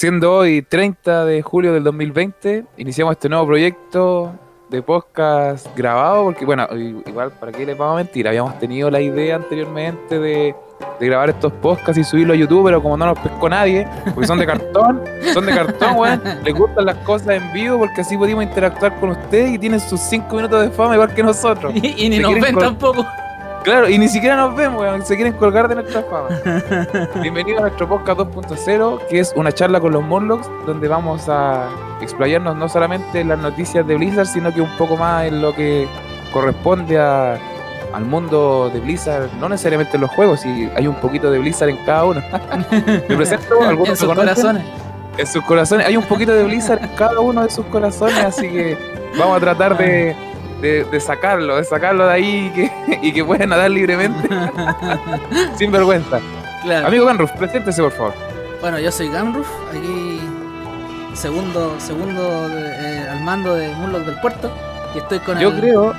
Siendo hoy 30 de julio del 2020, iniciamos este nuevo proyecto de podcast grabado, porque bueno, igual, ¿para qué les vamos a mentir? Habíamos tenido la idea anteriormente de, grabar estos podcasts y subirlos a YouTube, pero como no nos pescó nadie, porque son de cartón, son de cartón, weón, les gustan las cosas en vivo porque así pudimos interactuar con ustedes y tienen sus 5 minutos de fama igual que nosotros. y, ni nos ven tampoco. Claro, y ni siquiera nos vemos, weón. Se quieren colgar de nuestra fama. Bienvenido a nuestro podcast 2.0, que es una charla con los Monlocks, donde vamos a explayarnos no solamente en las noticias de Blizzard, sino que un poco más en lo que corresponde a, al mundo de Blizzard, no necesariamente en los juegos, y hay un poquito de Blizzard en cada uno. Me presento, algunos en sus corazones. En sus corazones, hay un poquito de Blizzard en cada uno de sus corazones, así que vamos a tratar de de, sacarlo, de sacarlo de ahí y que, y que pueda nadar libremente. Sin vergüenza. Amigo Ganruf, preséntese por favor. Bueno, yo soy Ganruf, aquí segundo, segundo eh, al mando de Murloc del Puerto. Y estoy con Yo creo,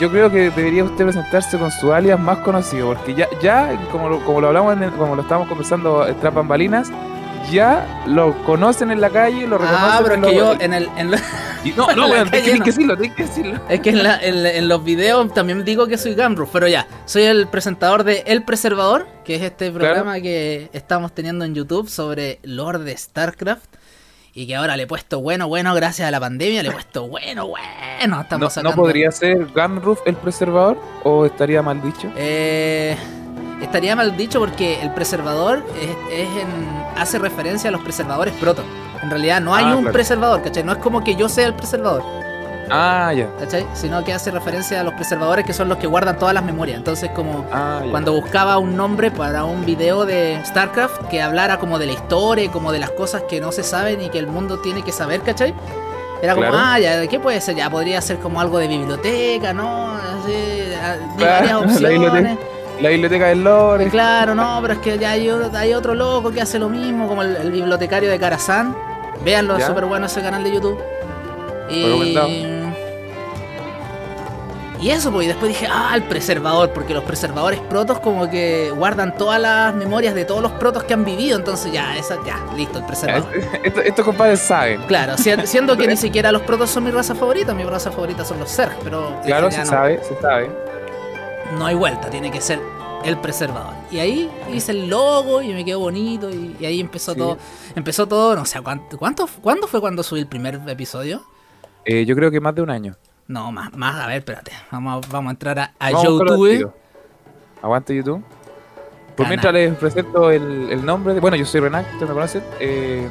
yo creo que debería usted presentarse con su alias más conocido, porque ya, ya como, lo, como lo hablamos, como lo estábamos conversando tras bambalinas, ya lo conocen en la calle, lo reconocen. Ah, pero es que yo en el. no, no, weón, tienes que decirlo, tienes que decirlo. Es que en, los videos también digo que soy Gamruf, pero ya, soy el presentador de El Preservador, que es este programa que estamos teniendo en YouTube sobre Lord de StarCraft. Y que ahora le he puesto bueno, bueno, gracias a la pandemia, le he puesto bueno, bueno. Estamos no, ¿No podría ser Gamruf el preservador? ¿O estaría mal dicho? Eh estaría mal dicho porque el preservador es, hace referencia a los preservadores proto. En realidad no hay ah, un preservador, ¿cachai? No es como que yo sea el preservador. Ah, ya. ¿Cachai? Sino que hace referencia a los preservadores que son los que guardan todas las memorias. Entonces, como ah, cuando buscaba un nombre para un video de StarCraft que hablara como de la historia, como de las cosas que no se saben y que el mundo tiene que saber, ¿cachai? Era como, ah, ya, ¿qué puede ser? Ya podría ser como algo de biblioteca, ¿no? Así, ah, varias opciones. La biblioteca del lore. Claro, no, pero es que ya hay, otro loco que hace lo mismo, como el, bibliotecario de Karazhan. Veanlo, es súper bueno ese canal de YouTube. Y... y eso, pues, y después dije, ah, el preservador, porque los preservadores protos como que guardan todas las memorias de todos los protos que han vivido, entonces ya, esa, ya, listo, el preservador. estos compadres saben. Claro, siendo que ni siquiera los protos son mi raza favorita, mi raza favorita son los Zerg, pero... Claro, se sabe, se sabe no hay vuelta, tiene que ser el preservador. Y ahí hice el logo y me quedó bonito y, ahí empezó todo. Empezó todo, no sé, ¿cuánto, cuánto, ¿cuándo fue cuando subí el primer episodio? Eh, yo creo que más de un año. No, más, más, a ver, espérate. Vamos a, vamos a entrar a, YouTube. Aguante YouTube. Por mientras les presento el, nombre de. Bueno, yo soy Renac, ustedes me conocen. Eh,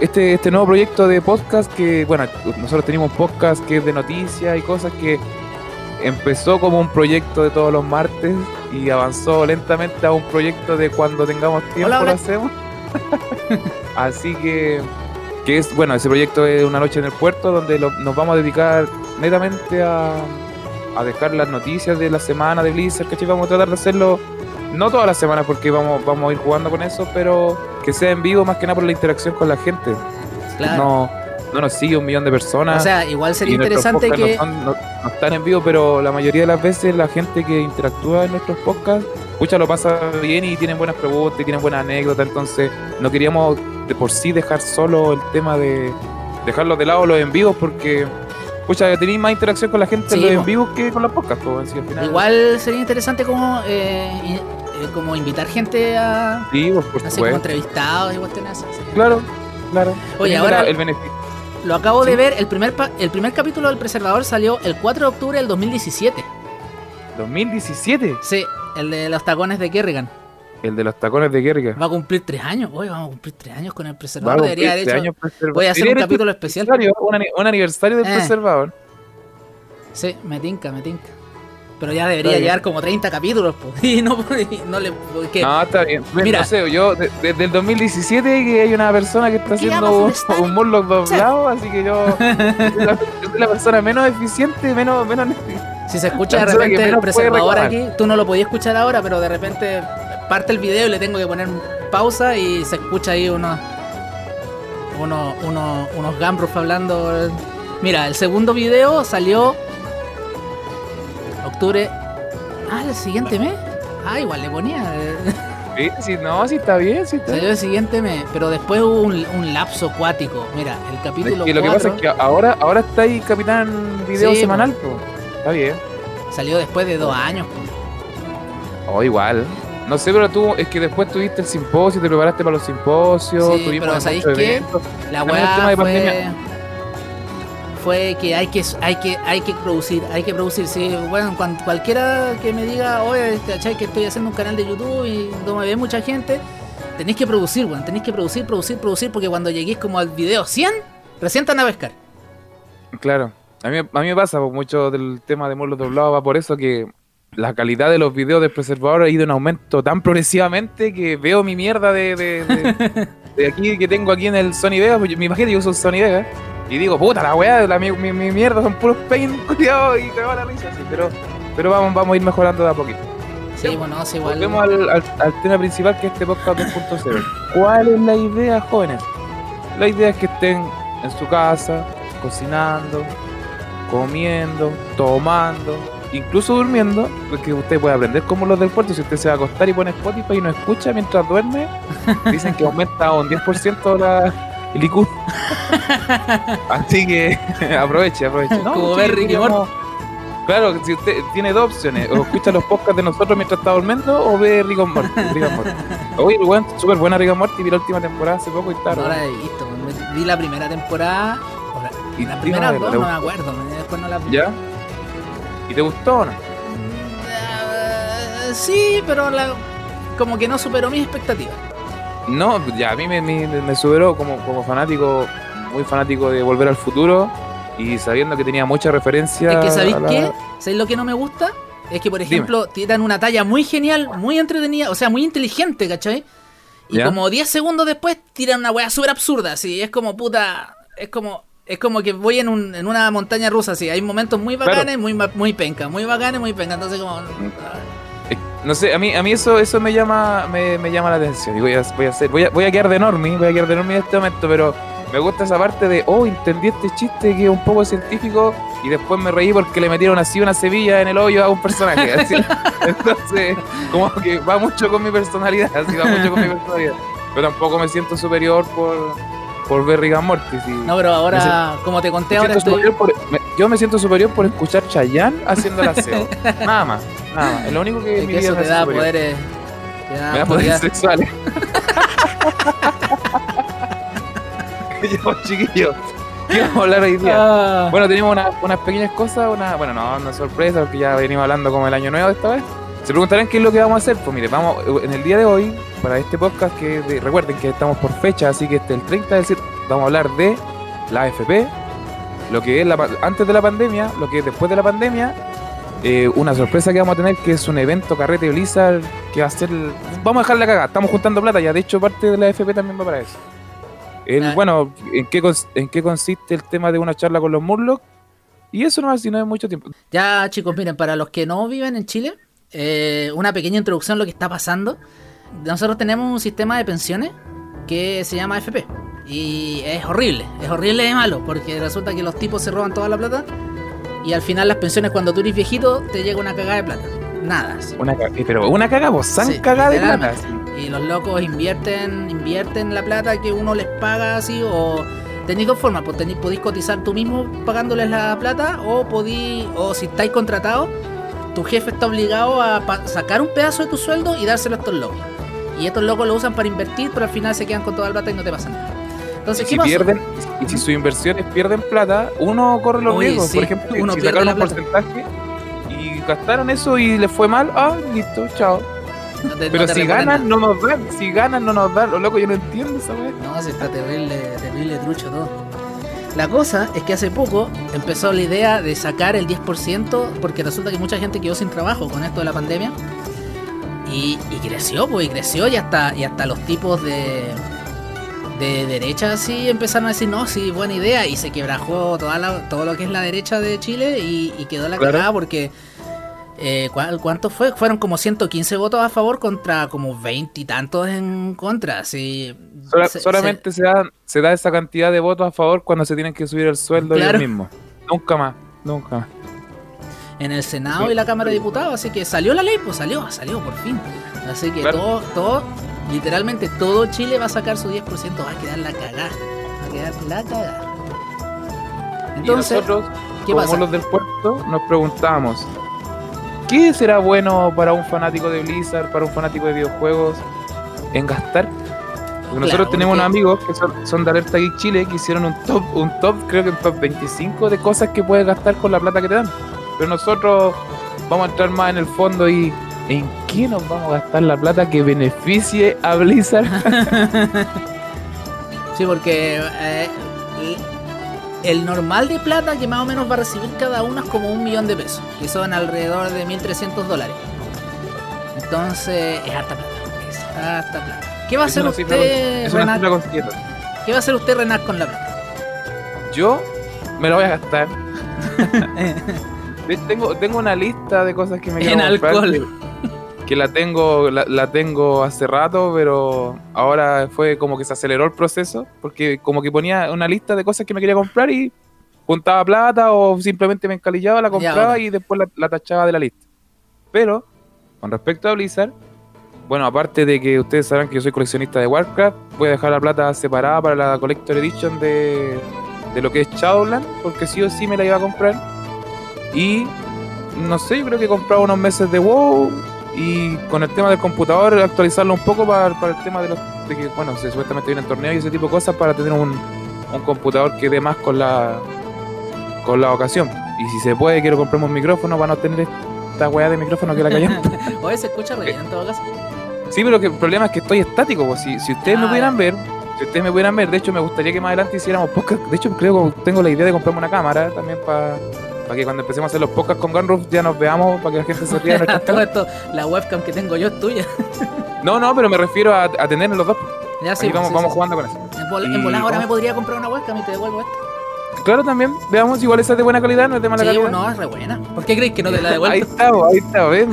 este, este nuevo proyecto de podcast que, bueno, nosotros tenemos podcast que es de noticias y cosas que empezó como un proyecto de todos los martes y avanzó lentamente a un proyecto de cuando tengamos tiempo lo hacemos. Así que, que es, bueno, ese proyecto es Una Noche en el Puerto, donde nos vamos a dedicar netamente a, a dejar las noticias de la semana de Blizzard, que Vamos a tratar de hacerlo, no todas las semanas porque vamos, vamos a ir jugando con eso, pero que sea en vivo más que nada por la interacción con la gente. Claro. No, no nos sigue un millón de personas. O sea, igual sería interesante que. No, están en vivo, pero la mayoría de las veces la gente que interactúa en nuestros podcasts, escucha, lo pasa bien y tienen buenas preguntas y tienen buenas anécdotas. Entonces, no queríamos de por sí dejar solo el tema de dejarlo de lado los en vivos porque. Escucha, tenéis más interacción con la gente en los en vivos que con los podcasts. Pues, igual sería interesante como eh, eh, como invitar gente a. Sí, pues, por así como entrevistados y cuestiones Claro, claro. Oye, ahora. El beneficio lo acabo de ver, el primer, el primer capítulo del Preservador salió el 4 de octubre del 2017. ¿2017? Sí, el de los tacones de Kerrigan. El de los tacones de Kerrigan. Va a cumplir tres años. Hoy vamos a cumplir tres años con el Preservador. Debería haber hecho. Voy a hacer un capítulo especial. Un, aniversario del eh. Preservador. Sí, me tinca, me tinca. Pero ya debería llegar como 30 capítulos, pues. Y no, no le. No, está bien. Mira, no sé, yo desde el 2017 que hay una persona que está haciendo un, Murloc doblado, así que yo. soy, la, persona menos eficiente, menos. menos si se escucha de repente el preservador aquí, tú no lo podías escuchar ahora, pero de repente parte el video y le tengo que poner pausa y se escucha ahí unos. Unos, unos, unos Gambruf hablando. Mira, el segundo video salió octubre. Ah, el siguiente mes. Ah, igual le ponía. Sí, sí, no, sí está bien, sí está Salió el siguiente mes, pero después hubo un, lapso acuático. Mira, el capítulo. Es lo que pasa es que ahora, ahora está ahí Capitán Video semanal. Está bien. Salió después de dos años, Oh, igual. No sé, pero tú, es que después tuviste el simposio, te preparaste para los simposios, sí, tuvimos pero ¿sabéis qué? La weá fue, fue que hay que hay que hay que producir, hay que producir. Sí, bueno, cuando, cualquiera que me diga, oye, ¿cachai? Que estoy haciendo un canal de YouTube y no me ve mucha gente, tenéis que producir, weón, tenéis que producir, producir, producir, porque cuando lleguéis como al video 100, recién a pescar. Claro. A mí, a mí me pasa, pues, mucho del tema de molos doblados va por eso que la calidad de los videos del preservador ha ido en aumento tan progresivamente que veo mi mierda de, de, aquí que tengo aquí en el Sony Vega. Pues, me imagino que uso Sony Vega. Y digo, puta la weá, la, mi, mi, mierda son puros paint, cuidado, y te va la risa. Sí, pero, pero vamos, vamos a ir mejorando de a poquito. Sí, bueno, sí, igual. Volvemos al, al, tema principal que es este podcast 2.0. ¿Cuál es la idea, jóvenes? La idea es que estén en su casa, cocinando, comiendo, tomando, incluso durmiendo, porque usted puede aprender como los del puerto, si usted se va a acostar y pone Spotify y no escucha mientras duerme, dicen que aumenta un 10% la, el IQ. Así que aproveche, aproveche. como ver Ricky Claro, si usted tiene dos opciones, o escucha los podcasts de nosotros mientras está durmiendo, o ve Rick and Morty. Oye, bueno, súper buena Rick and Morty, vi la última temporada hace poco y está. No la he visto, vi la primera temporada, y la primera dos, no me acuerdo, después no la vi. ¿Ya? ¿Y te gustó o no? Uh, sí, pero la, como que no superó mis expectativas. No, ya a mí me, me, superó como, como fanático, muy fanático de Volver al Futuro y sabiendo que tenía mucha referencia. Es que, ¿sabéis qué? ¿Sabéis lo que no me gusta? Es que, por ejemplo, tiran una talla muy genial, muy entretenida, o sea, muy inteligente, ¿cachai? Y como 10 segundos después tiran una weá súper absurda, así, es como puta, es como, es como que voy en, un, en una montaña rusa, así. Hay momentos muy bacanes, muy, muy penca. Muy bacanes, muy penca. Entonces, como. Eh, no sé, a mí, a mí eso, eso me llama, me, me llama la atención. Y voy a, voy a hacer, voy a, voy a quedar de normie, voy a quedar de normie en este momento, pero me gusta esa parte de, oh, entendí este chiste que es un poco científico y después me reí porque le metieron así una sevilla en el hoyo a un personaje. Entonces, como que va mucho con mi personalidad, así va mucho con mi personalidad. Pero tampoco me siento superior por, por ver Rick and Morty. No, pero ahora, como te conté ahora, yo me siento superior por escuchar Chayanne haciendo la aseo. nada más, nada. Es lo único que, mi vida eso te da poderes. me da poderes sexuales. yo, chiquillos. ¿Qué vamos a hablar hoy día? Ah. Bueno, tenemos unas pequeñas cosas, una, bueno, no, una sorpresa, porque ya venimos hablando como el año nuevo esta vez. Se preguntarán qué es lo que vamos a hacer. Pues mire, vamos, en el día de hoy, para este podcast, que recuerden que estamos por fecha, así que este el 30, es decir, vamos a hablar de la AFP, lo que es la, antes de la pandemia, lo que es después de la pandemia, eh, una sorpresa que vamos a tener que es un evento carrete Blizzard que va a ser. Vamos a dejarle acá, estamos juntando plata, ya de hecho parte de la AFP también va para eso. El, ah. Bueno, ¿en qué, ¿en qué consiste el tema de una charla con los Murlocs? Y eso no, si no es mucho tiempo. Ya, chicos, miren, para los que no viven en Chile, eh, una pequeña introducción a lo que está pasando. Nosotros tenemos un sistema de pensiones que se llama AFP. Y es horrible, es horrible de malo, porque resulta que los tipos se roban toda la plata y al final las pensiones cuando tú eres viejito te llega una cagada de plata. Nada. Una eh, pero una cagada, vos san cagada de plata. Y los locos invierten, invierten la plata que uno les paga así o tenéis dos formas, pues podéis cotizar tú mismo pagándoles la plata o podéis, o si estáis contratados tu jefe está obligado a sacar un pedazo de tu sueldo y dárselo a estos locos. Y estos locos lo usan para invertir, pero al final se quedan con toda la plata y no te pasa nada. Entonces, si pierden, y si sus inversiones pierden plata, uno corre los riesgos. Por ejemplo, uno si sacaron un porcentaje y gastaron eso y les fue mal, ah, listo, chao. pero si ganan, no nos dan. Si ganan, no nos dan. Lo loco, yo no entiendo esa vez. No, si está terrible, terrible trucho todo. La cosa es que hace poco empezó la idea de sacar el 10% porque resulta que mucha gente quedó sin trabajo con esto de la pandemia. Y, creció, pues, y creció y hasta, y hasta los tipos de, de derecha sí empezaron a decir, no, sí, buena idea. Y se quebrajó toda todo lo que es la derecha de Chile y, quedó la cagada porque eh, ¿Cuánto fue? Fueron como 115 votos a favor contra como 20 y tantos en contra. Sí, solamente se, da, se da esa cantidad de votos a favor cuando se tienen que subir el sueldo ellos mismos. Nunca más, nunca En el Senado y la Cámara de Diputados, así que salió la ley, pues salió, salió por fin. Así que todo, todo, literalmente todo Chile va a sacar su 10%, va a quedar la cagada. Va a quedar la cagada. Entonces, y nosotros, ¿qué como los del puerto, nos preguntamos, ¿qué será bueno para un fanático de Blizzard, para un fanático de videojuegos, en gastar? Porque nosotros tenemos unos amigos que son, de Alerta Geek Chile que hicieron un top, un top, creo que un top 25 de cosas que puedes gastar con la plata que te dan. Pero nosotros vamos a entrar más en el fondo y ¿en qué nos vamos a gastar la plata que beneficie a Blizzard? sí, porque eh, el normal de plata que más o menos va a recibir cada uno es como un millón de pesos, que son alrededor de 1.300 dólares. Entonces es harta plata, es harta plata. ¿Qué va a hacer usted, Renat? ¿Qué va a hacer usted, Renat, con la plata? Yo me lo voy a gastar. tengo, tengo una lista de cosas que me quiero en comprar alcohol. Que, la tengo la, tengo hace rato, pero ahora fue como que se aceleró el proceso, porque como que ponía una lista de cosas que me quería comprar y juntaba plata o simplemente me encalillaba, la compraba y después la, la tachaba de la lista. Pero, con respecto a Blizzard, bueno, aparte de que ustedes sabrán que yo soy coleccionista de Warcraft, voy a dejar la plata separada para la Collector Edition de, lo que es Shadowland, porque sí o sí me la iba a comprar. Y no sé, yo creo que he comprado unos meses de WoW y con el tema del computador actualizarlo un poco para, el tema de los de que, bueno, se supuestamente vienen torneos y ese tipo de cosas para tener un, un computador que dé más con la con la ocasión. Y si se puede, quiero comprarme un micrófono para no tener esta weá de micrófono que la cayó. Oye, se escucha re en todo caso. Sí, pero que el problema es que estoy estático. Pues. Si, si ustedes me ah, pudieran ver, si ustedes me pudieran ver, de hecho me gustaría que más adelante hiciéramos podcast. De hecho, creo que tengo la idea de comprarme una cámara también para que cuando empecemos a hacer los podcasts con Gunroof ya nos veamos, para que la gente se ría de Todo esto, la webcam que tengo yo es tuya. no, no, pero me refiero a, a tener los dos. Ya sí, vamos, vamos jugando con eso. En, volar ahora me podría comprar una webcam y te devuelvo esto. Claro, también. Veamos, igual esa es de buena calidad, no es de mala calidad. No, es re buena. ¿Por qué crees que no te la devuelvo? ahí está, ahí está, ¿ves?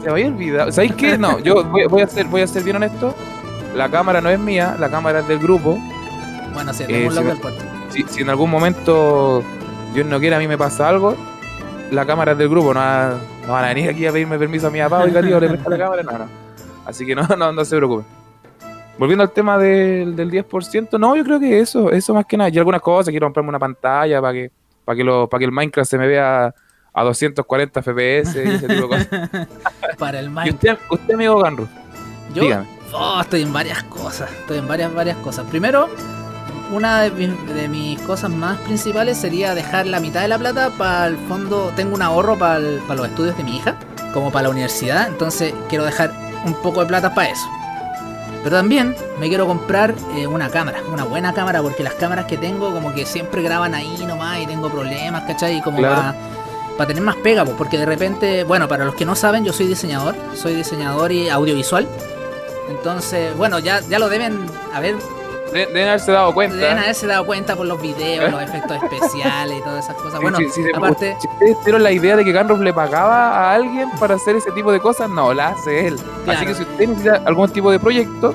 Se me había olvidado. ¿Sabéis qué? No, yo voy, a ser, voy a ser bien honesto. La cámara no es mía, la cámara es del grupo. Bueno, sí, eh, si, si, en algún momento Dios no quiere a mí me pasa algo, la cámara es del grupo, no, no van a venir aquí a pedirme permiso a mi papá, oiga tío, le presta la cámara, no, no. Así que no, no, no se preocupen. Volviendo al tema del, del 10%, no, yo creo que eso, eso más que nada. Y algunas cosas, quiero comprarme una pantalla para que, para que, lo, para que el Minecraft se me vea a 240 FPS y ese tipo de cosas. Para el Minecraft. ¿Y usted, usted amigo Ganru? Yo oh, estoy en varias cosas, estoy en varias, varias cosas. Primero, una de mis, cosas más principales sería dejar la mitad de la plata para el fondo. Tengo un ahorro para, los estudios de mi hija, como para la universidad, entonces quiero dejar un poco de plata para eso. Pero también me quiero comprar eh, una cámara, una buena cámara, porque las cámaras que tengo como que siempre graban ahí nomás y tengo problemas, ¿cachai? Y como para tener más pega, porque de repente, bueno, para los que no saben, yo soy diseñador, soy diseñador y audiovisual. Entonces, bueno, ya, ya lo deben haber deben haberse dado cuenta. Deben haberse dado cuenta por los videos, los efectos especiales y todas esas cosas. Bueno, aparte. Si ustedes tuvieron la idea de que Ganroff le pagaba a alguien para hacer ese tipo de cosas, no, la hace él. Así que si usted necesita algún tipo de proyecto,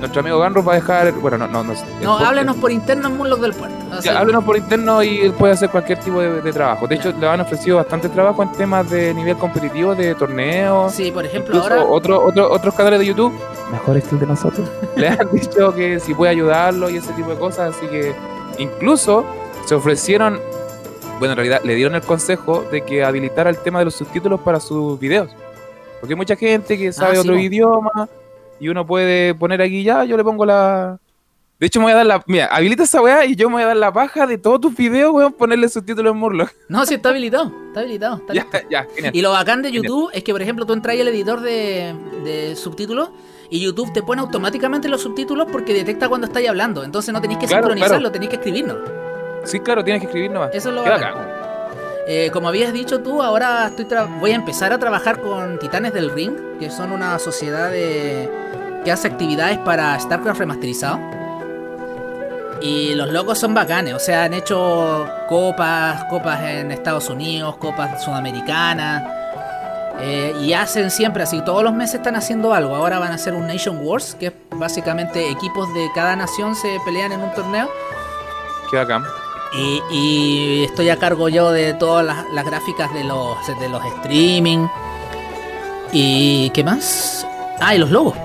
nuestro amigo Ganro va a dejar. Bueno, no, no, no. No, háblenos por interno en Moonlock del Puerto. háblenos por interno y él puede hacer cualquier tipo de, trabajo. De hecho, le han ofrecido bastante trabajo en temas de nivel competitivo, de torneos. Sí, por ejemplo, ahora. Otro, otro, otros canales de YouTube, mejores que el de nosotros, le han dicho que si puede ayudarlo y ese tipo de cosas. Así que incluso se ofrecieron. Bueno, en realidad le dieron el consejo de que habilitara el tema de los subtítulos para sus videos. Porque hay mucha gente que sabe ah, otro idioma y uno puede poner aquí ya, yo le pongo la. De hecho, me voy a dar la. Mira, habilita esa weá y yo me voy a dar la paja de todos tus videos, weón, ponerle subtítulos en Murloc. No, sí, está habilitado. Está habilitado. ya, ya, genial. Y lo bacán de YouTube es que, por ejemplo, tú entras el editor de, de subtítulos y YouTube te pone automáticamente los subtítulos porque detecta cuando estáis hablando. Entonces no tenéis que sincronizarlo, tenéis que escribirnos. Sí, claro, tienes que escribir nomás. Eso es lo bacán. Eh, como habías dicho tú, ahora estoy voy a empezar a trabajar con Titanes del Ring, que son una sociedad de que hace actividades para StarCraft remasterizado. Y los locos son bacanes, o sea, han hecho copas, copas en Estados Unidos, copas sudamericanas. Eh, y hacen siempre así, todos los meses están haciendo algo. Ahora van a hacer un Nation Wars, que es básicamente equipos de cada nación se pelean en un torneo. Qué bacán. Y, estoy a cargo yo de todas las, gráficas de los, de los streaming. ¿Y qué más? Ah, y los logos.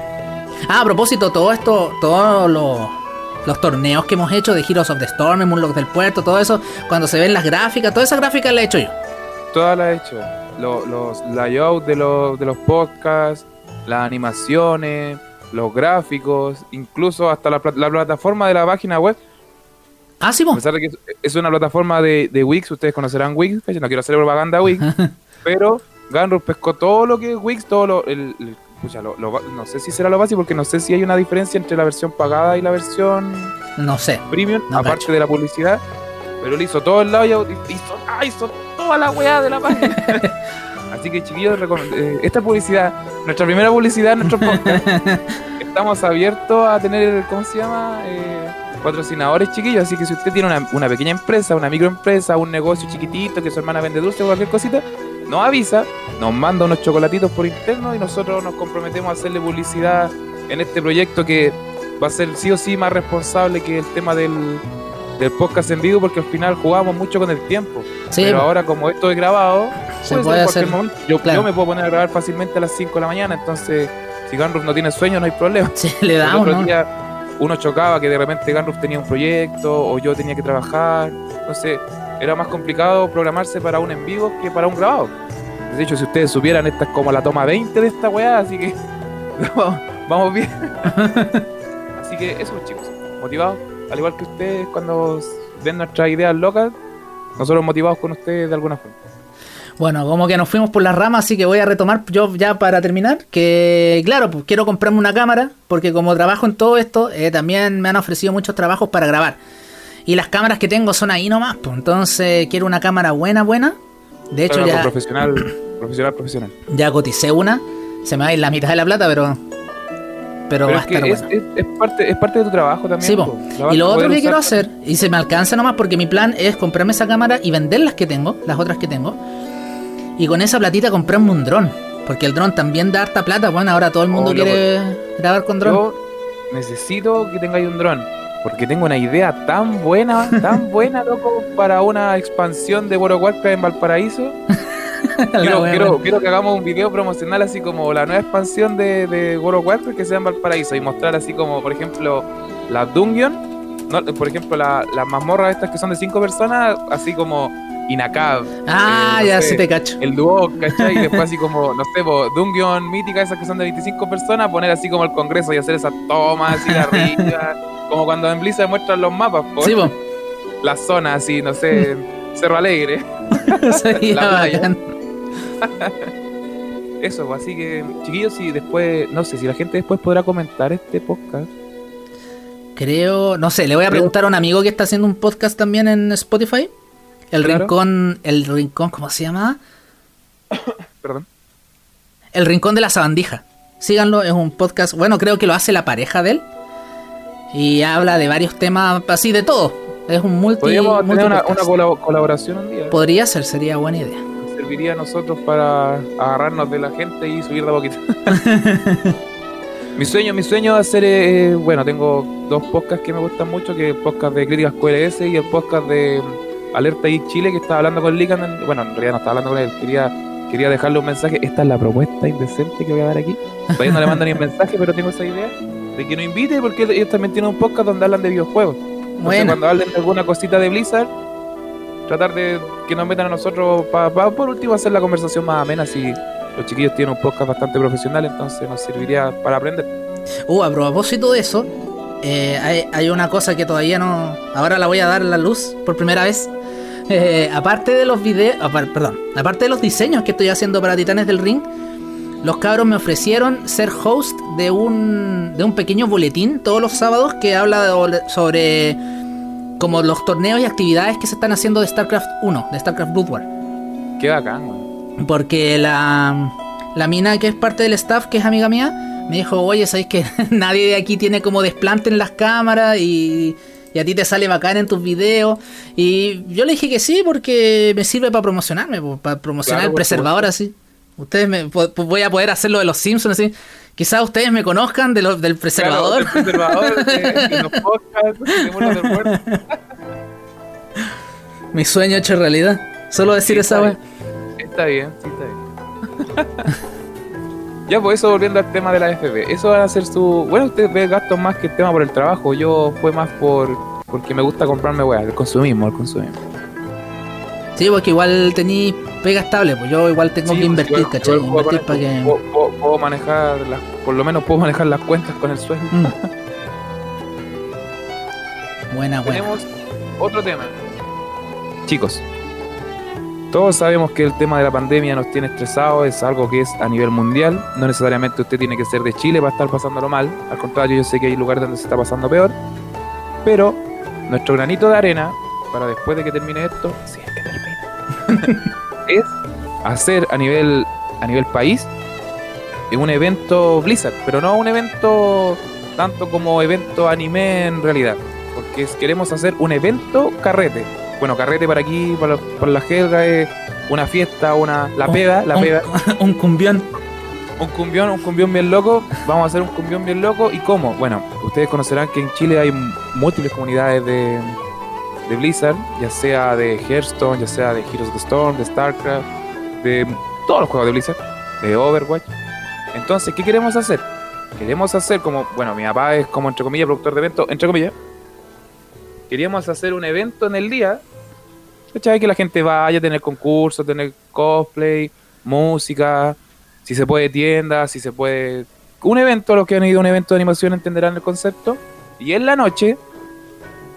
Ah, a propósito, todo esto, todos los, torneos que hemos hecho de Heroes of the Storm, Moonlock del Puerto, todo eso, cuando se ven las gráficas, todas esas gráficas las he hecho yo. Todas las he hecho. Los, los layouts de los, de los podcasts, las animaciones, los gráficos, incluso hasta la, plataforma de la página web. Ah, sí, A pesar de que es una plataforma de, de Wix, ustedes conocerán Wix, no quiero hacer propaganda Wix, pero Gunrun pescó todo lo que es Wix, todo lo, el, no sé si será lo básico porque no sé si hay una diferencia entre la versión pagada y la versión no sé premium, aparte de la publicidad. Pero él hizo todo el lado y hizo, ah, hizo toda la weá de la página. Así que chiquillos, eh, esta publicidad, nuestra primera publicidad nuestro podcast, estamos abiertos a tener, ¿cómo se llama? Eh, patrocinadores chiquillos. Así que si usted tiene una, una pequeña empresa, una microempresa, un negocio chiquitito que su hermana vende dulce o cualquier cosita, nos avisa, nos manda unos chocolatitos por interno y nosotros nos comprometemos a hacerle publicidad en este proyecto que va a ser sí o sí más responsable que el tema del, del podcast en vivo porque al final jugamos mucho con el tiempo. Pero ahora como esto es grabado, se puede hacer. Yo, me puedo poner a grabar fácilmente a las 5 de la mañana, entonces si Ganruf no tiene sueño no hay problema. Sí, le damos, el otro día uno chocaba que de repente Ganruf tenía un proyecto o yo tenía que trabajar, entonces era más complicado programarse para un en vivo que para un grabado. De hecho, si ustedes supieran, esta es como la toma 20 de esta weá, así que vamos bien. así que eso, chicos, motivados, al igual que ustedes cuando ven nuestras ideas locas, nosotros motivados con ustedes de alguna forma. Bueno, como que nos fuimos por las ramas, así que voy a retomar yo ya para terminar, que claro, pues quiero comprarme una cámara, porque como trabajo en todo esto, eh, también me han ofrecido muchos trabajos para grabar. Y las cámaras que tengo son ahí nomás, pues entonces quiero una cámara buena, buena. De hecho ya... Profesional, profesional, profesional. Ya coticé una, se me va a ir la mitad de la plata, pero... Pero, va a estar es, es, parte, es parte de tu trabajo también. Sí, y lo otro que quiero hacer, y se me alcanza nomás porque mi plan es comprarme esa cámara y vender las que tengo, las otras que tengo. Y con esa platita comprarme un dron. Porque el dron también da harta plata. Bueno, ahora todo el mundo quiere grabar con dron. Yo necesito que tengáis un dron. Porque tengo una idea tan buena, tan buena, loco, para una expansión de World of en Valparaíso. quiero, quiero, que hagamos un video promocional así como la nueva expansión de, de World of que sea en Valparaíso y mostrar así como, por ejemplo, la Dungeon, por ejemplo, las la mazmorras estas que son de cinco personas, así como Inacab. Ah, eh, ya sí te cacho. El dúo, ¿cachai? Y después así como, no sé, Dungeon mítica, esas que son de 25 personas, poner así como el congreso y hacer esas tomas así de arriba. Como cuando en Blizzard muestran los mapas, por sí, Las zonas así, no sé, Cerro Alegre. Eso, así que, chiquillos, si después, no sé, si la gente después podrá comentar este podcast. Creo, no sé, le voy a preguntar a un amigo que está haciendo un podcast también en Spotify. El rincón, el rincón, ¿cómo se llama? Perdón. El rincón de la sabandija. Síganlo, es un podcast, bueno, creo que lo hace la pareja de él. Y habla de varios temas, así de todo. Es un multi. Podríamos tener una, colaboración un día. Podría ser, sería buena idea. serviría a nosotros para agarrarnos de la gente y subir de boquita. mi sueño, mi sueño es hacer, eh, bueno, tengo dos podcasts que me gustan mucho, que es el podcast de Críticas QLS y el podcast de mm, Alerta y Chile, que estaba hablando con Lican. Bueno, en realidad no estaba hablando con él, quería quería dejarle un mensaje. Esta es la propuesta indecente que voy a dar aquí. Todavía no le mando ni un mensaje, pero tengo esa idea de que nos invite porque ellos también tienen un podcast donde hablan de videojuegos. Entonces, cuando hablen de alguna cosita de Blizzard, tratar de que nos metan a nosotros para por último hacer la conversación más amena si los chiquillos tienen un podcast bastante profesional, entonces nos serviría para aprender. Uh, a propósito de eso, eh, hay, una cosa que todavía no. Ahora la voy a dar a la luz por primera vez. Eh, aparte de los videos. perdón. Aparte de los diseños que estoy haciendo para Titanes del Ring los cabros me ofrecieron ser host de un, de un pequeño boletín todos los sábados que habla sobre como los torneos y actividades que se están haciendo de StarCraft 1, de StarCraft Blood War. Qué bacán, Porque la, la mina que es parte del staff, que es amiga mía, me dijo, oye, ¿sabéis que nadie de aquí tiene como desplante en las cámaras y, y a ti te sale bacán en tus videos? Y yo le dije que sí, porque me sirve para promocionarme, para promocionar el preservador así. Ustedes me, voy a poder hacer lo de los Simpsons así. Quizás ustedes me conozcan de del preservador. del preservador, de, los podcasts, de Mi sueño hecho realidad. Solo decir esa vez. Está bien, sí, está bien. Ya, pues eso volviendo al tema de la FP. Eso va a ser su. Bueno, usted ve gastos más que el tema por el trabajo. Yo fue más por porque me gusta comprarme weas, el consumismo, el consumismo. Sí, porque igual tení pega estable, pues yo igual tengo que invertir, ¿cachai? Invertir para que. Puedo, manejar, las, por lo menos puedo manejar las cuentas con el sueldo. Mm. buena, buena. Tenemos otro tema. Chicos, todos sabemos que el tema de la pandemia nos tiene estresados, es algo que es a nivel mundial. No necesariamente usted tiene que ser de Chile para estar pasándolo mal. Al contrario, yo sé que hay lugares donde se está pasando peor. Pero nuestro granito de arena, para después de que termine esto, si es hacer a nivel, a nivel país un evento Blizzard, pero no un evento tanto como evento anime en realidad, porque queremos hacer un evento carrete. Bueno, carrete para aquí, para, la jerga, es una fiesta, una la peda, la peda. Un cumbión. Un cumbión, un cumbión bien loco. Vamos a hacer un cumbión bien loco. ¿Y cómo? Bueno, ustedes conocerán que en Chile hay múltiples comunidades de, de Blizzard, ya sea de Hearthstone, ya sea de Heroes of the Storm, de StarCraft, de todos los juegos de Blizzard, de Overwatch. Entonces, ¿qué queremos hacer? Queremos hacer como, bueno, mi papá es como entre comillas productor de eventos, entre comillas. Queríamos hacer un evento en el día. Que la gente vaya a tener concursos, tener cosplay, música, si se puede tienda, si se puede... Un evento, los que han ido a un evento de animación entenderán el concepto. Y en la noche,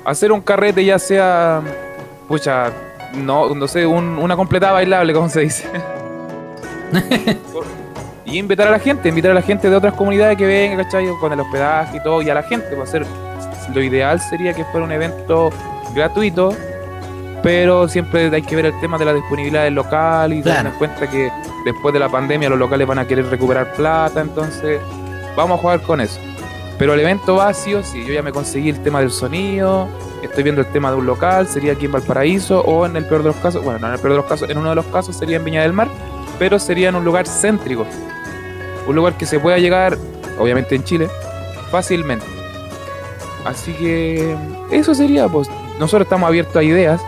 hacer un carrete ya sea, pucha, no, no sé, una completada bailable, como se dice. y invitar a la gente, invitar a la gente de otras comunidades que venga, ¿cachai? Con el hospedaje y todo, y a la gente, va a ser, lo ideal sería que fuera un evento gratuito, pero siempre hay que ver el tema de la disponibilidad del local y tener en cuenta que después de la pandemia los locales van a querer recuperar plata, entonces vamos a jugar con eso. Pero el evento vacío, sí, yo ya me conseguí el tema del sonido, estoy viendo el tema de un local, sería aquí en Valparaíso o en el peor de los casos, bueno, no en el peor de los casos, en uno de los casos sería en Viña del Mar, pero sería en un lugar céntrico, un lugar que se pueda llegar, obviamente en Chile, fácilmente. Así que eso sería, pues nosotros estamos abiertos a ideas,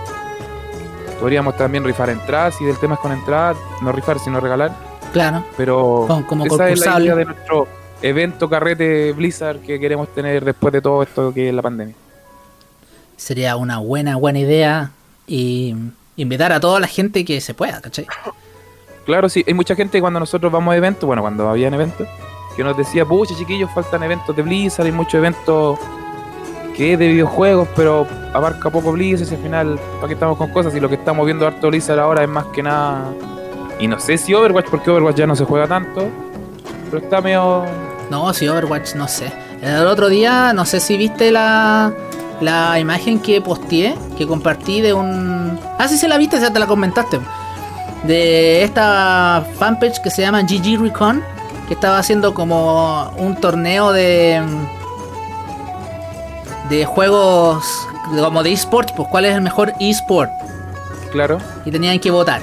Podríamos también rifar entradas, y del tema es con entradas, no rifar, sino regalar. Claro. Pero como esa es la idea de nuestro evento carrete Blizzard que queremos tener después de todo esto que es la pandemia. Sería una buena, buena idea y invitar a toda la gente que se pueda, ¿cachai? Claro, sí, hay mucha gente cuando nosotros vamos a eventos, bueno, cuando habían eventos, que nos decía, pucha chiquillos, faltan eventos de Blizzard, hay muchos eventos que es de videojuegos, pero abarca poco Blizzard y al final, ¿para qué estamos con cosas? Y lo que estamos viendo harto Blizzard ahora es más que nada. Y no sé si Overwatch, porque Overwatch ya no se juega tanto, pero está medio. No, si Overwatch, no sé. El otro día, no sé si viste la, la imagen que posteé, que compartí de un. Ah, sí, se la viste, ya te la comentaste. De esta fanpage que se llama GG Recon, que estaba haciendo como un torneo de de juegos como de esports, pues cuál es el mejor esport. Claro. Y tenían que votar.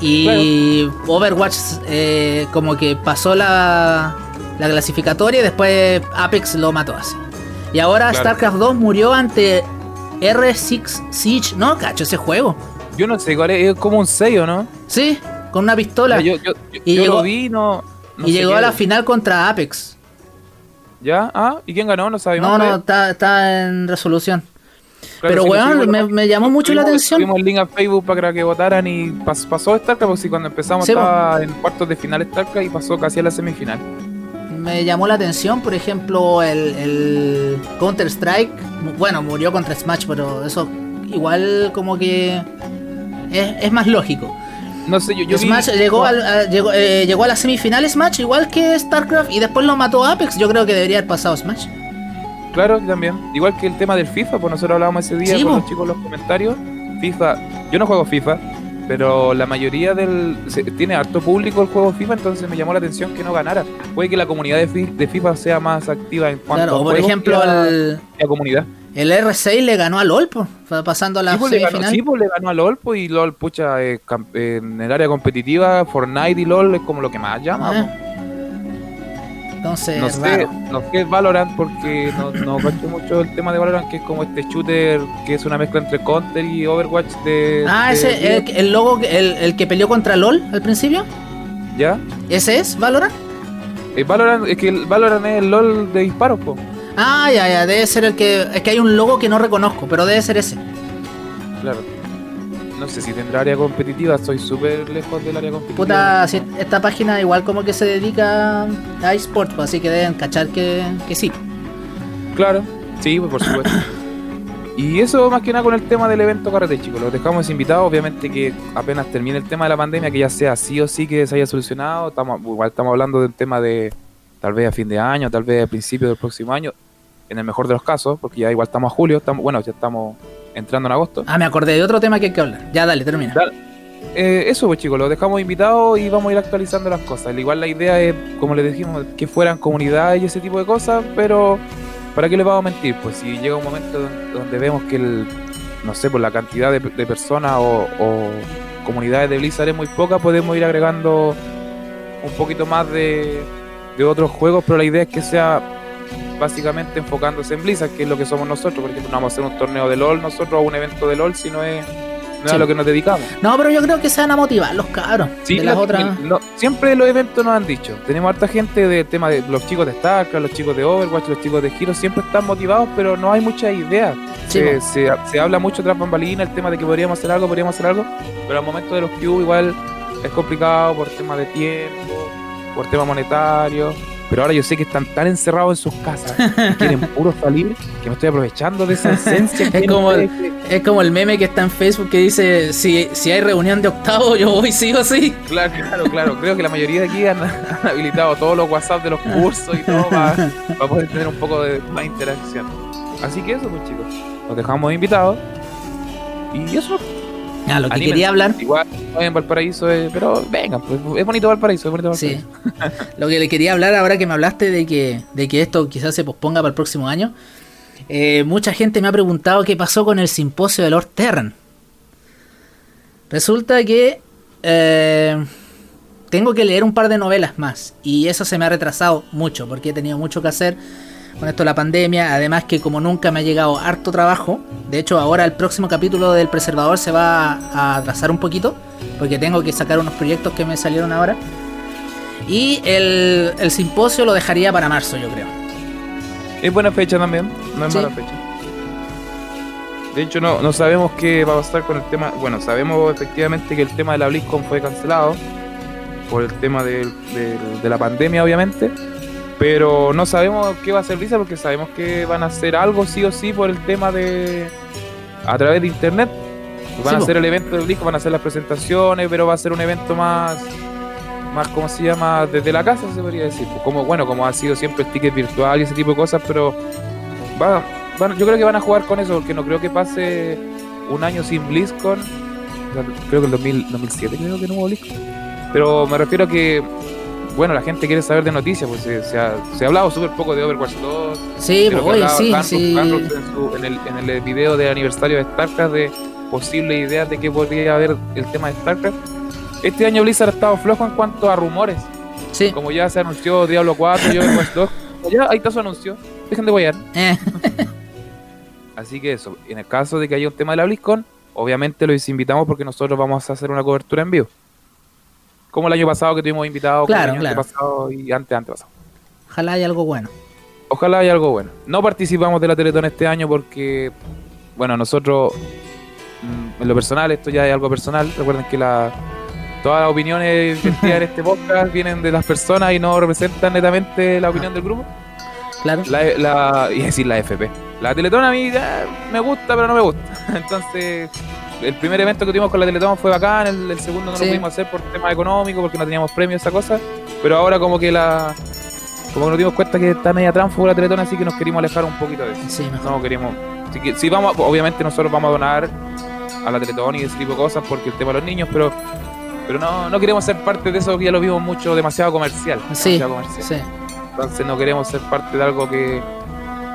Y Overwatch eh, como que pasó la, la clasificatoria y después Apex lo mató así. Y ahora StarCraft 2 murió ante R6 Siege. No, cacho, ese juego. Yo no sé, es como un sello, ¿no? Sí, con una pistola. Yo, y llegó, lo vi, no, y llegó a la final contra Apex. ¿Ya? Ah, ¿y quién ganó? No sabemos. No, no, está, está en resolución. Pero, weón, me, llamó mucho la atención. Tuvimos el link a Facebook para que votaran y pasó StarCraft, porque si cuando empezamos estaba en cuartos de final StarCraft y pasó casi a la semifinal. Me llamó la atención, por ejemplo, el, el Counter-Strike. Bueno, murió contra Smash, pero eso igual como que es, es más lógico. No sé, yo, yo Smash llegó, al, a, llegó, eh, llegó, a la semifinal Smash igual que StarCraft y después lo mató Apex. Yo creo que debería haber pasado Smash. Claro, también. Igual que el tema del FIFA, pues nosotros hablábamos ese día con los chicos en los comentarios. FIFA, yo no juego FIFA, pero la mayoría del. tiene harto público el juego FIFA, entonces me llamó la atención que no ganara. Puede que la comunidad de, FIFA sea más activa en cuanto claro, a. por ejemplo, la comunidad. El R6 le ganó a LOL, pues, pasando a la pues, semifinal. sí, pues le ganó a LOL, pues, y LOL, pucha, eh, en el área competitiva, Fortnite y LOL es como lo que más llama. Ah. Entonces, no sé, no sé Valorant porque no, no cacho mucho el tema de Valorant, que es como este shooter que es una mezcla entre Counter y Overwatch de. Ah, ese, el, el, logo, el, el que peleó contra LOL al principio. ¿Ya? ¿Ese es Valorant? El Valorant, es que el Valorant es el LOL de disparos, po. Ah, ya, ya, debe ser el que. Es que hay un logo que no reconozco, pero debe ser ese. Claro. No sé si tendrá área competitiva, estoy súper lejos del área competitiva. Puta, esta página igual como que se dedica a esports, pues, así que deben cachar que, que sí. Claro, sí, pues por supuesto. Y eso más que nada con el tema del evento carrete, chicos. Los dejamos invitados, obviamente que apenas termine el tema de la pandemia, que ya sea sí o sí que se haya solucionado. Estamos, igual estamos hablando de un tema de tal vez a fin de año, tal vez a principio del próximo año, en el mejor de los casos, porque ya igual estamos a julio, estamos, bueno, ya estamos entrando en agosto. Ah, me acordé de otro tema que hay que hablar. Ya, dale, termina. Eh, eso pues chicos, los dejamos invitados y vamos a ir actualizando las cosas. Igual la idea es, como les dijimos, que fueran comunidades y ese tipo de cosas, pero ¿para qué les vamos a mentir? Pues si llega un momento donde vemos que el, no sé, por la cantidad de, personas o, comunidades de Blizzard es muy poca, podemos ir agregando un poquito más de, de otros juegos, pero la idea es que sea básicamente enfocándose en Blizzard, que es lo que somos nosotros. Por ejemplo, no vamos a hacer un torneo de LOL nosotros o un evento de LOL, si no es a lo que nos dedicamos. No, pero yo creo que se van a motivar los cabros. Sí, las otras. siempre los eventos nos han dicho. Tenemos harta gente de tema de los chicos de StarCraft, los chicos de Overwatch, los chicos de Hero, siempre están motivados, pero no hay mucha idea. se, se, habla mucho tras bambalinas el tema de que podríamos hacer algo, podríamos hacer algo, pero al momento de los Q igual es complicado por tema de tiempo, por tema monetario. Pero ahora yo sé que están tan encerrados en sus casas, quieren puro salir, que me estoy aprovechando de esa esencia. es, como el, es como el meme que está en Facebook que dice, si, si hay reunión de octavo, yo voy sí o sí. Claro, claro, claro. Creo que la mayoría de aquí han, habilitado todos los WhatsApp de los cursos y todo para, poder tener un poco de más interacción. Así que eso, pues chicos, los dejamos invitados. Y eso, Ah, lo que quería hablar. Igual en Valparaíso, pero venga, pues, es bonito Valparaíso, es bonito Valparaíso. Sí. lo que le quería hablar ahora que me hablaste de que, de que esto quizás se posponga para el próximo año. Eh, mucha gente me ha preguntado qué pasó con el simposio de Lord Terran. Resulta que eh, tengo que leer un par de novelas más y eso se me ha retrasado mucho porque he tenido mucho que hacer con esto de la pandemia. Además que como nunca me ha llegado harto trabajo. De hecho ahora el próximo capítulo del preservador se va a atrasar un poquito. Porque tengo que sacar unos proyectos que me salieron ahora. Y el, simposio lo dejaría para marzo yo creo. Es buena fecha también. No es mala fecha. De hecho, no, no sabemos qué va a pasar con el tema. Bueno, sabemos efectivamente que el tema de la BlizzCon fue cancelado por el tema de la pandemia, obviamente. Pero no sabemos qué va a ser Visa porque sabemos que van a hacer algo sí o sí por el tema de. a través de internet. Van a hacer el evento del disco, van a hacer las presentaciones, pero va a ser un evento más. más, ¿cómo se llama? Desde la casa, se podría decir. Como, bueno, como ha sido siempre el ticket virtual y ese tipo de cosas, pero. Va, yo creo que van a jugar con eso porque no creo que pase un año sin BlizzCon. creo que el 2007 creo que no hubo BlizzCon. Pero me refiero a que bueno, la gente quiere saber de noticias, pues se, ha, hablado súper poco de Overwatch 2. Sí, pues sí, sí. En, el, en el video de aniversario de StarCraft de posibles ideas de qué podría haber el tema de StarCraft. Este año Blizzard ha estado flojo en cuanto a rumores. Sí. Como ya se anunció Diablo 4 y Overwatch 2. Ya ahí está su anuncio. Dejen de guayar. Eh. Así que eso, en el caso de que haya un tema de la BlizzCon, obviamente los invitamos porque nosotros vamos a hacer una cobertura en vivo como el año pasado que tuvimos invitados, claro, el año pasado y antes, antes pasado. Ojalá haya algo bueno. Ojalá haya algo bueno. No participamos de la Teletón este año porque, bueno, nosotros, mm, en lo personal, esto ya es algo personal. Recuerden que la, todas las opiniones en este podcast vienen de las personas y no representan netamente la opinión del grupo. Claro. La, la, y decir la FP. La Teletón a mí me gusta, pero no me gusta. Entonces, el primer evento que tuvimos con la Teletón fue bacán, el, segundo no lo pudimos hacer por tema económico, porque no teníamos premios, esa cosa. Pero ahora como que la como que nos dimos cuenta que está media tránsfuga la Teletón, así que nos queríamos alejar un poquito de eso. Sí, No queríamos. Si, vamos, obviamente nosotros vamos a donar a la Teletón y ese tipo de cosas porque el tema de los niños, pero pero no, no queremos ser parte de eso que ya lo vimos mucho, demasiado comercial. Sí, comercial. sí. Entonces no queremos ser parte de algo que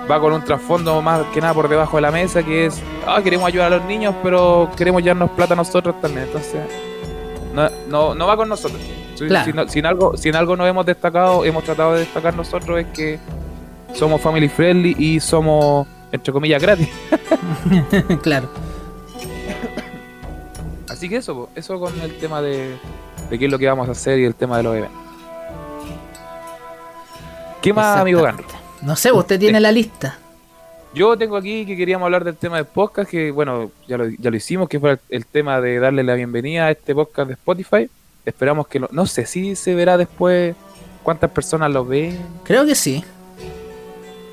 va con un trasfondo más que nada por debajo de la mesa, que es, ah, queremos ayudar a los niños, pero queremos llevarnos plata nosotros también. Entonces, no, no, va con nosotros. Si, en algo, si en algo nos hemos destacado, hemos tratado de destacar nosotros es que somos family friendly y somos, entre comillas, gratis. claro. Así que eso, eso con el tema de, de qué es lo que vamos a hacer y el tema de los eventos. ¿Qué más, amigo Ganro? No sé, usted tiene la lista. Yo tengo aquí que queríamos hablar del tema de podcast, que bueno, ya lo, ya lo hicimos, que fue el, tema de darle la bienvenida a este podcast de Spotify. Esperamos que no sé si se verá después cuántas personas lo ven. Creo que sí.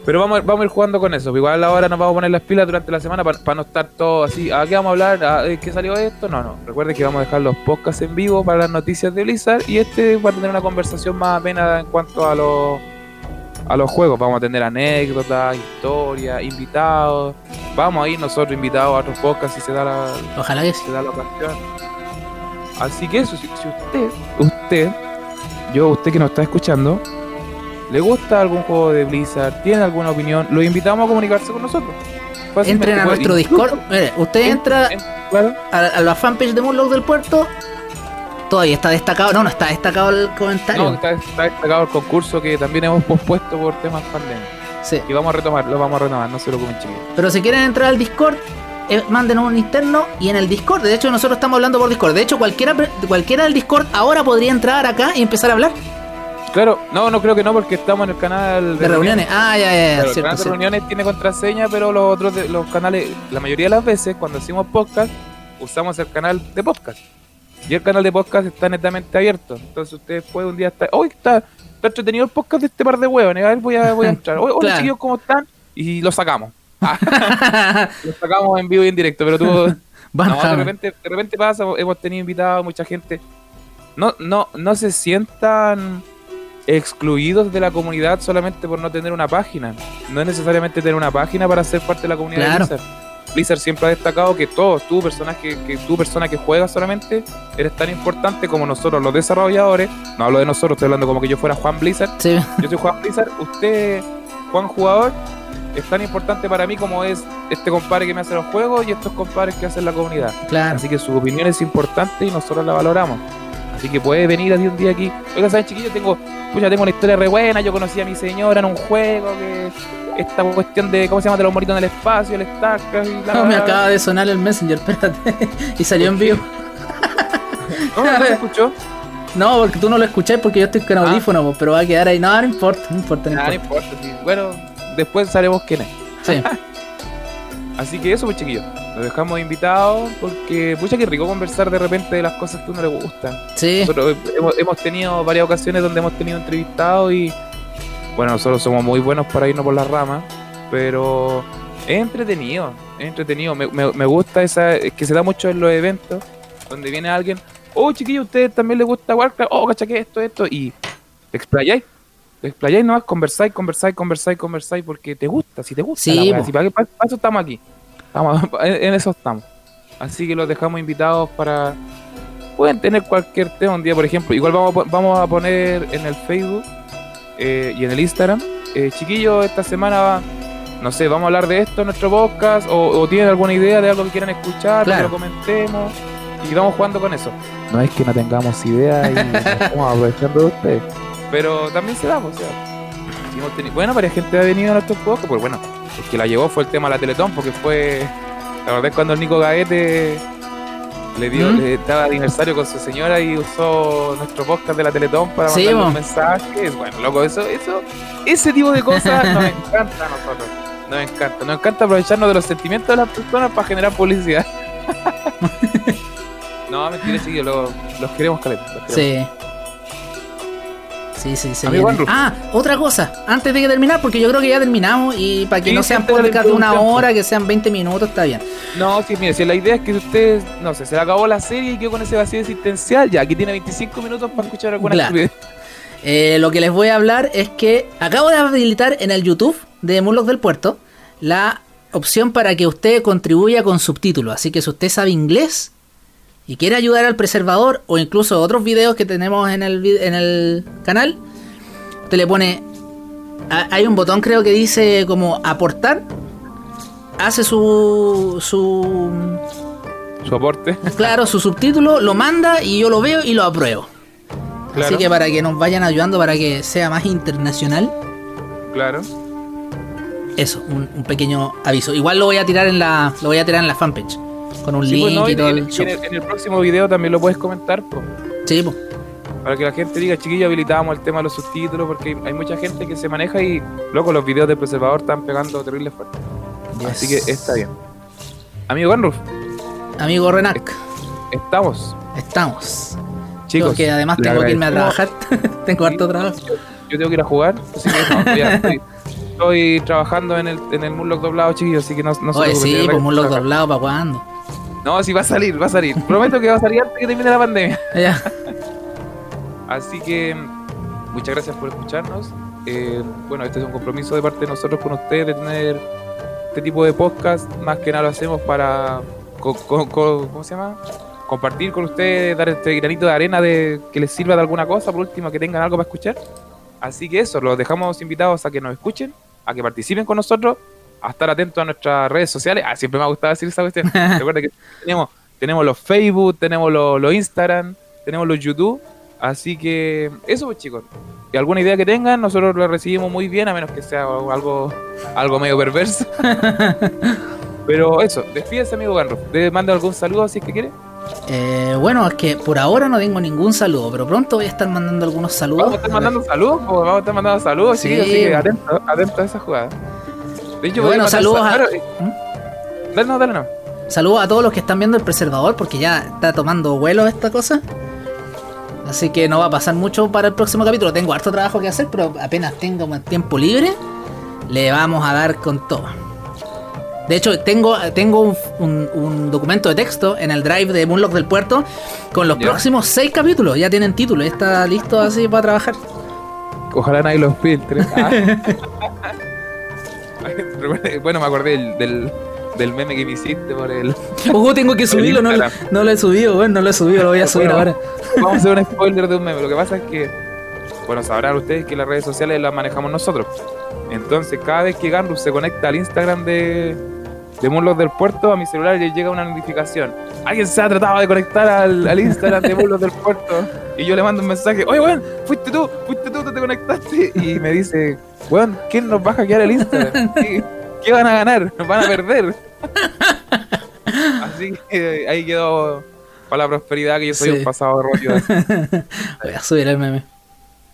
Pero vamos, vamos a ir jugando con eso. Igual ahora nos vamos a poner las pilas durante la semana para, no estar todo así. ¿A qué vamos a hablar? ¿A qué salió esto? No, no. Recuerden que vamos a dejar los podcasts en vivo para las noticias de Blizzard. Y este va a tener una conversación más amena en cuanto a los a los juegos. Vamos a tener anécdotas, historias, invitados. Vamos a ir nosotros invitados a otros podcasts si se da la, Ojalá que se da la ocasión. Así que eso, si, usted, usted, yo, usted que nos está escuchando, le gusta algún juego de Blizzard, tiene alguna opinión, lo invitamos a comunicarse con nosotros. Entren a nuestro Discord. Mire, usted entra a, la fanpage de Moonlock del Puerto, Todavía está destacado, no, no está destacado el comentario. No, está, destacado el concurso que también hemos pospuesto por temas pandémicos. Sí. Y vamos a retomar, lo vamos a retomar, no se lo comen chiquillos. Pero si quieren entrar al Discord, eh, manden un interno y en el Discord, de hecho nosotros estamos hablando por Discord. De hecho, cualquiera, cualquiera del Discord ahora podría entrar acá y empezar a hablar. Claro, no, no creo que no, porque estamos en el canal de, reuniones. Ah, ya, ya, el canal de reuniones tiene contraseña, pero los otros de, los canales, la mayoría de las veces, cuando hacemos podcast, usamos el canal de podcast. Y el canal de podcast está netamente abierto. Entonces usted puede un día estar. Hoy está, está entretenido el podcast de este par de huevones. A ver, voy a, voy a entrar. Hoy, claro. chiquillos, ¿cómo están? Y lo sacamos. lo sacamos en vivo y en directo. Pero tú. no, de repente, de repente pasa, hemos tenido invitados, mucha gente. No, no, no se sientan excluidos de la comunidad solamente por no tener una página. No es necesariamente tener una página para ser parte de la comunidad claro. Blizzard siempre ha destacado que todos, tú, personas que, que tú, persona que juegas solamente, eres tan importante como nosotros los desarrolladores. No hablo de nosotros, estoy hablando como que yo fuera Juan Blizzard. Yo soy Juan Blizzard, usted, Juan Jugador, es tan importante para mí como es este compadre que me hace los juegos y estos compadres que hacen la comunidad. Claro. Así que su opinión es importante y nosotros la valoramos. Así que puede venir así un día aquí. Oiga, ¿saben, chiquillos? Tengo, ya tengo una historia re buena. Yo conocí a mi señora en un juego que esta cuestión de, ¿cómo se llama? De los moritos en el espacio, el StarCraft y No, me acaba de sonar el Messenger, espérate. y salió en vivo. ¿No, ¿No se escuchó? No, porque tú no lo escuchás porque yo estoy con ah. audífono, pero va a quedar ahí. No, no importa, no importa. No, importa. sí. Bueno, después sabemos quién es. Sí. Así que eso, pues chiquillos. Los dejamos invitados porque, pucha, que rico conversar de repente de las cosas que a uno le gustan. Sí. Nosotros hemos, hemos tenido varias ocasiones donde hemos tenido entrevistados y bueno, nosotros somos muy buenos para irnos por las ramas, pero es entretenido, es entretenido. Me, me, gusta esa, que se da mucho en los eventos, donde viene alguien, oh chiquillo, a ustedes también les gusta Warcraft, oh, cacha que esto, esto, y te explayáis, explayáis nomás, conversáis, conversáis, conversáis, conversáis, porque te gusta, si te gusta. Sí, para, para, eso estamos aquí, en eso estamos. Así que los dejamos invitados para... Pueden tener cualquier tema un día, por ejemplo. Igual vamos, vamos a poner en el Facebook eh, y en el Instagram. Eh, chiquillos, esta semana, no sé, vamos a hablar de esto en nuestro podcast o, tienen alguna idea de algo que quieran escuchar, que lo comentemos y vamos jugando con eso. No es que no tengamos idea y estamos aprovechando de ustedes, pero también se da, pues, o sea, bueno, varias gente ha venido a nuestros podcasts, pues bueno, el que la llevó fue el tema de la Teletón, porque fue, la verdad es cuando el Nico Gaete le dio, ¿Mm? estaba de aniversario con su señora y usó nuestro podcast de la Teletón para mandar un mensajes. Bueno, loco, eso, eso, ese tipo de cosas nos encanta a nosotros. Nos encanta, nos encanta aprovecharnos de los sentimientos de las personas para generar publicidad. no, mentira, chiquillos, los, los queremos caleta. Sí. Sí, sí, sí. Ah, otra cosa, antes de que terminar, porque yo creo que ya terminamos y para que no sean podcast de una hora, que sean 20 minutos, está bien. No, sí, mire, si la idea es que ustedes, no sé, se le acabó la serie y quedó con ese vacío existencial, ya aquí tiene 25 minutos para escuchar alguna claro. eh, Lo que les voy a hablar es que acabo de habilitar en el YouTube de Murloc del Puerto la opción para que usted contribuya con subtítulos. Así que si usted sabe inglés, y quiere ayudar al preservador o incluso otros videos que tenemos en el, en el canal, usted le pone... Hay un botón creo que dice como aportar. Hace su... su su aporte. Claro, su subtítulo, lo manda y yo lo veo y lo apruebo. Así que para que nos vayan ayudando, para que sea más internacional. Claro. Eso, un, un, pequeño aviso. Igual lo voy a tirar en la. Lo voy a tirar en la fanpage con un pues, link y todo el, en, el, próximo video también lo puedes comentar, Sí, pues. para que la gente diga, chiquillo, habilitamos el tema de los subtítulos, porque hay, mucha gente que se maneja y, loco, los videos del preservador están pegando terrible fuerte. Así que está bien. Amigo Ganruf. Amigo Renac. Estamos. Estamos. Chicos. Que además tengo que irme a trabajar. tengo harto trabajo. Yo tengo que ir a jugar, así que estoy, trabajando en el, en el Moonlock doblado, chiquillos, así que no, no Oye, sí, pues Moonlock doblado, ¿para cuándo? No, sí va a salir, va a salir. Prometo que va a salir antes que termine la pandemia. Ya. Así que muchas gracias por escucharnos. Eh, bueno, este es un compromiso de parte de nosotros con ustedes de tener este tipo de podcast. Más que nada lo hacemos para, ¿cómo se llama? Compartir con ustedes, dar este granito de arena de que les sirva de alguna cosa, por último, que tengan algo para escuchar. Así que eso, los dejamos invitados a que nos escuchen, a que participen con nosotros, a estar atentos a nuestras redes sociales. Ah, siempre me ha gustado decir esa cuestión. Recuerda que tenemos, tenemos los Facebook, tenemos los, los Instagram, tenemos los YouTube Así que eso pues chicos. Y alguna idea que tengan, nosotros lo recibimos muy bien, a menos que sea algo, algo medio perverso. Pero eso, despídese amigo Garro. ¿Te manda algún saludo si es que quiere? Eh, bueno, es que por ahora no tengo ningún saludo, pero pronto voy a estar mandando algunos saludos. Vamos a estar mandando saludos, vamos a estar mandando saludos, sí. así que atento, atento a esa jugada. De hecho, bueno, saludos a... ¿Mm? Dale, no, dale, no. Saludos a todos los que están viendo el preservador, porque ya está tomando vuelo esta cosa. Así que no va a pasar mucho para el próximo capítulo. Tengo harto trabajo que hacer, pero apenas tengo más tiempo libre, le vamos a dar con todo. De hecho, tengo, tengo un, documento de texto en el drive de Moonlock del Puerto con los próximos seis capítulos. Ya tienen título, está listo así para trabajar. Ojalá nadie los filtre. bueno, me acordé del, del meme que me hiciste por el. Ojo, tengo que subirlo, no, no, lo he subido, bueno, no lo he subido, lo voy a subir ahora. Vamos a hacer un spoiler de un meme. Lo que pasa es que, bueno, sabrán ustedes que las redes sociales las manejamos nosotros. Entonces, cada vez que Ganrus se conecta al Instagram de, de Murlos del Puerto, a mi celular le llega una notificación. Alguien se ha tratado de conectar al, Instagram de Murlos del Puerto. Y yo le mando un mensaje, oye, weón, fuiste tú, fuiste tú, te conectaste. Y me dice, weón, ¿quién nos va a hackear el Instagram? ¿Qué van a ganar? Nos van a perder. Así que ahí quedó para la prosperidad que yo soy un pasado rollo. Voy a subir el meme.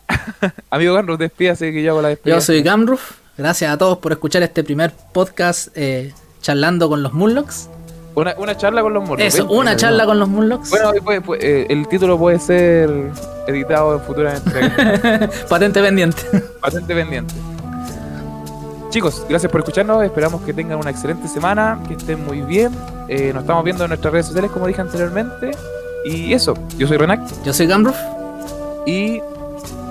Amigo Gamruf, despídase que yo hago la despedida. Yo soy Gamruf. Gracias a todos por escuchar este primer podcast eh, charlando con los Moonlocks. Una, una, charla con los Moonlocks. Eso, una charla con los Moonlocks. Bueno, eh, el título puede ser editado futuramente. Patente pendiente. Patente pendiente. Chicos, gracias por escucharnos. Esperamos que tengan una excelente semana, que estén muy bien. Eh, nos estamos viendo en nuestras redes sociales, como dije anteriormente. Y eso, yo soy Renac. Yo soy Gamruf. Y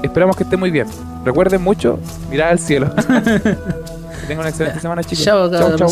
esperamos que estén muy bien. Recuerden mucho mirar al cielo. que tengan una excelente semana, chicos. Chao, chao.